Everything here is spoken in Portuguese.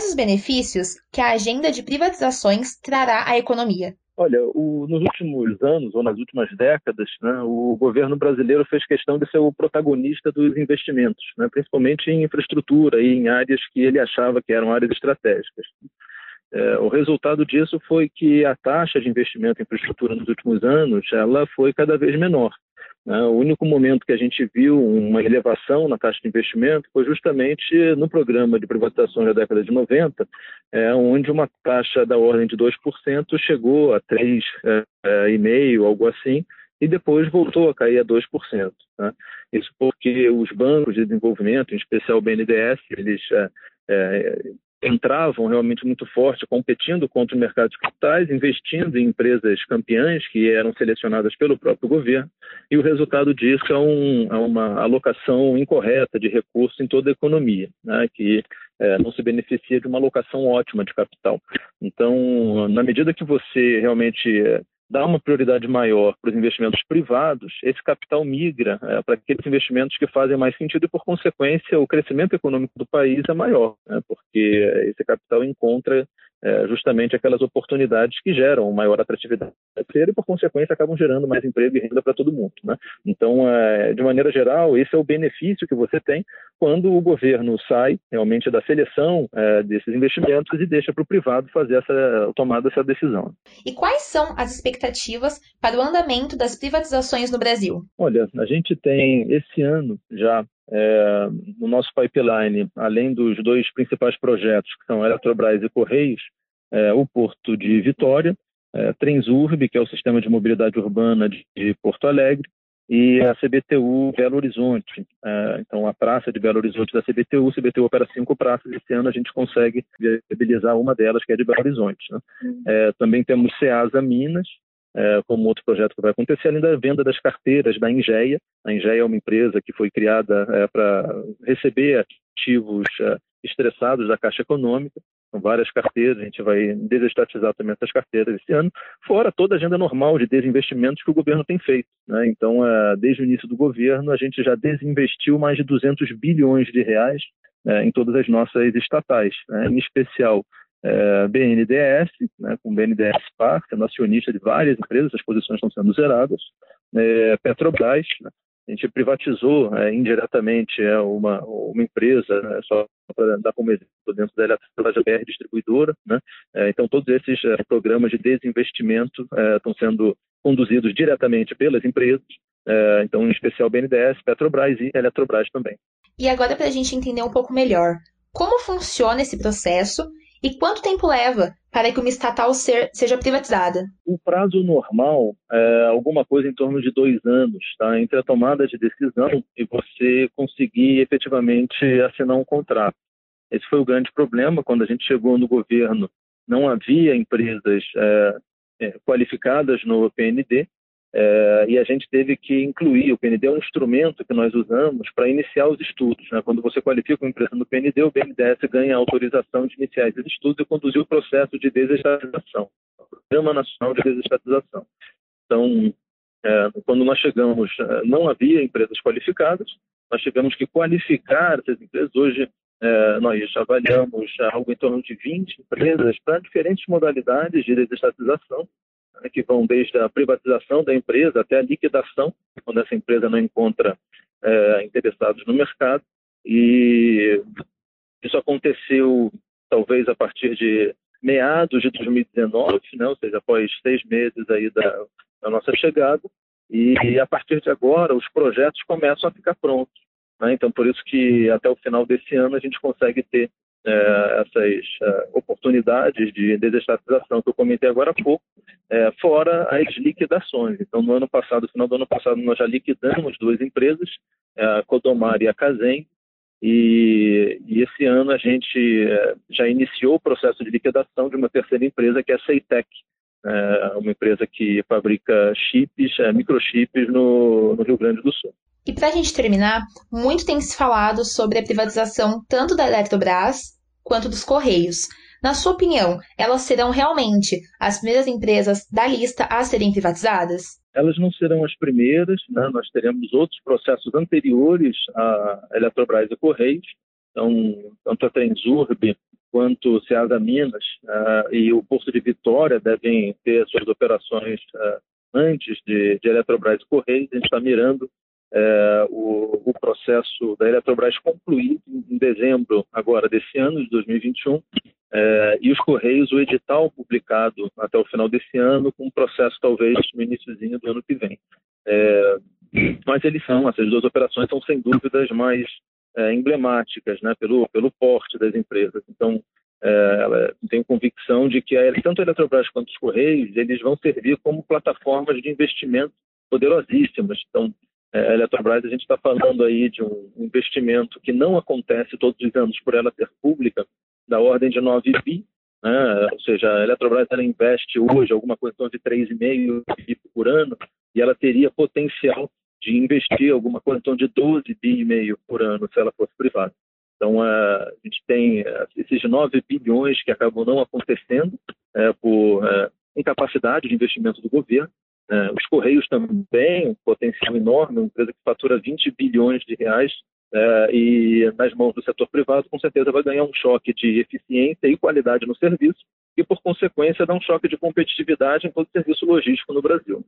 quais os benefícios que a agenda de privatizações trará à economia? Olha, o, nos últimos anos ou nas últimas décadas, né, o governo brasileiro fez questão de ser o protagonista dos investimentos, né, principalmente em infraestrutura e em áreas que ele achava que eram áreas estratégicas. É, o resultado disso foi que a taxa de investimento em infraestrutura nos últimos anos ela foi cada vez menor. Né? O único momento que a gente viu uma elevação na taxa de investimento foi justamente no programa de privatização da década de 90, é, onde uma taxa da ordem de 2% chegou a 3,5%, é, é, algo assim, e depois voltou a cair a 2%. Né? Isso porque os bancos de desenvolvimento, em especial o BNDES, eles é, entravam realmente muito forte, competindo contra o mercado de capitais, investindo em empresas campeãs que eram selecionadas pelo próprio governo, e o resultado disso é, um, é uma alocação incorreta de recursos em toda a economia, né, que é, não se beneficia de uma alocação ótima de capital. Então, na medida que você realmente é, dá uma prioridade maior para os investimentos privados, esse capital migra é, para aqueles investimentos que fazem mais sentido e, por consequência, o crescimento econômico do país é maior, né, porque esse capital encontra é, justamente aquelas oportunidades que geram maior atratividade financeira e, por consequência, acabam gerando mais emprego e renda para todo mundo. Né? Então, é, de maneira geral, esse é o benefício que você tem quando o governo sai realmente da seleção é, desses investimentos e deixa para o privado fazer essa tomada essa decisão. E quais são as expectativas para o andamento das privatizações no Brasil? Olha, a gente tem esse ano já é, no nosso pipeline, além dos dois principais projetos, que são Eletrobras e Correios, é, o Porto de Vitória, é, Transurb, que é o sistema de mobilidade urbana de, de Porto Alegre, e a CBTU Belo Horizonte. É, então, a praça de Belo Horizonte da CBTU, a CBTU opera cinco praças, esse ano a gente consegue viabilizar uma delas, que é de Belo Horizonte. Né? Uhum. É, também temos Ceasa Minas, é, como outro projeto que vai acontecer, além da venda das carteiras da Ingeia. A Ingeia é uma empresa que foi criada é, para receber ativos é, estressados da Caixa Econômica. São várias carteiras, a gente vai desestatizar também essas carteiras esse ano, fora toda a agenda normal de desinvestimentos que o governo tem feito. Né? Então, é, desde o início do governo, a gente já desinvestiu mais de 200 bilhões de reais é, em todas as nossas estatais, né? em especial é, BNDES, né, com BNDES Par, sendo acionista de várias empresas, as posições estão sendo zeradas, é, Petrobras, né, a gente privatizou é, indiretamente é, uma, uma empresa, né, só para dar como exemplo, dentro da Eletrobras BR Distribuidora. Né? É, então, todos esses é, programas de desinvestimento é, estão sendo conduzidos diretamente pelas empresas, é, então, em especial BNDES, Petrobras e Eletrobras também. E agora, para a gente entender um pouco melhor, como funciona esse processo e quanto tempo leva para que uma estatal ser, seja privatizada? O prazo normal é alguma coisa em torno de dois anos, tá? entre a tomada de decisão e você conseguir efetivamente assinar um contrato. Esse foi o grande problema quando a gente chegou no governo. Não havia empresas é, é, qualificadas no PND é, e a gente teve que incluir, o PND é um instrumento que nós usamos para iniciar os estudos. Né? Quando você qualifica uma empresa no PND, o BNDES ganha a autorização de iniciar esses estudos e conduzir o processo de desestatização, o Programa Nacional de Desestatização. Então, é, quando nós chegamos, é, não havia empresas qualificadas, nós tivemos que qualificar essas empresas. Hoje, é, nós avaliamos algo em torno de 20 empresas para diferentes modalidades de desestatização que vão desde a privatização da empresa até a liquidação, quando essa empresa não encontra é, interessados no mercado. E isso aconteceu talvez a partir de meados de 2019, né, ou seja, após seis meses aí da, da nossa chegada. E, e, a partir de agora, os projetos começam a ficar prontos. Né? Então, por isso que até o final desse ano a gente consegue ter é, essas é, oportunidades de desestatização que eu comentei agora há pouco, é, fora as liquidações. Então, no ano passado, no final do ano passado, nós já liquidamos duas empresas, é, a Codomar e a Casem, e, e, esse ano a gente é, já iniciou o processo de liquidação de uma terceira empresa, que é a Ceitec, é, uma empresa que fabrica chips, microchips no, no Rio Grande do Sul. E para a gente terminar, muito tem se falado sobre a privatização tanto da Eletrobras quanto dos Correios. Na sua opinião, elas serão realmente as primeiras empresas da lista a serem privatizadas? Elas não serão as primeiras, né? nós teremos outros processos anteriores à Eletrobras e Correios. Então, tanto a Transurb quanto Ceasa Minas uh, e o Porto de Vitória devem ter suas operações uh, antes de, de Eletrobras e Correios. A gente está mirando uh, o, o, processo da Eletrobras concluir em dezembro agora desse ano, de 2021, e os Correios, o edital publicado até o final desse ano, com um processo talvez no iníciozinho do ano que vem. mas eles são, essas duas operações são sem dúvidas mais é, emblemáticas, né, pelo, pelo porte das empresas. Então, é, tenho convicção de que a, tanto a Eletrobras quanto os Correios eles vão servir como plataformas de investimento poderosíssimas. Então, é, a Eletrobras, a gente está falando aí de um investimento que não acontece todos os anos por ela ser pública, da ordem de 9 bi, né? ou seja, a Eletrobras ela investe hoje alguma coisa de 3,5 bi por ano, e ela teria potencial de investir alguma coisa torno de 12 bi e meio por ano se ela fosse privada. Então, a gente tem eh, esses 9 bilhões que acabam não acontecendo é, por é, incapacidade de investimento do governo. É, os Correios também, um potencial enorme, uma empresa que fatura 20 bilhões de reais e nas mãos do setor privado, com certeza vai ganhar um choque de eficiência e qualidade no serviço e, por consequência, dá um choque de competitividade em todo o serviço logístico no Brasil.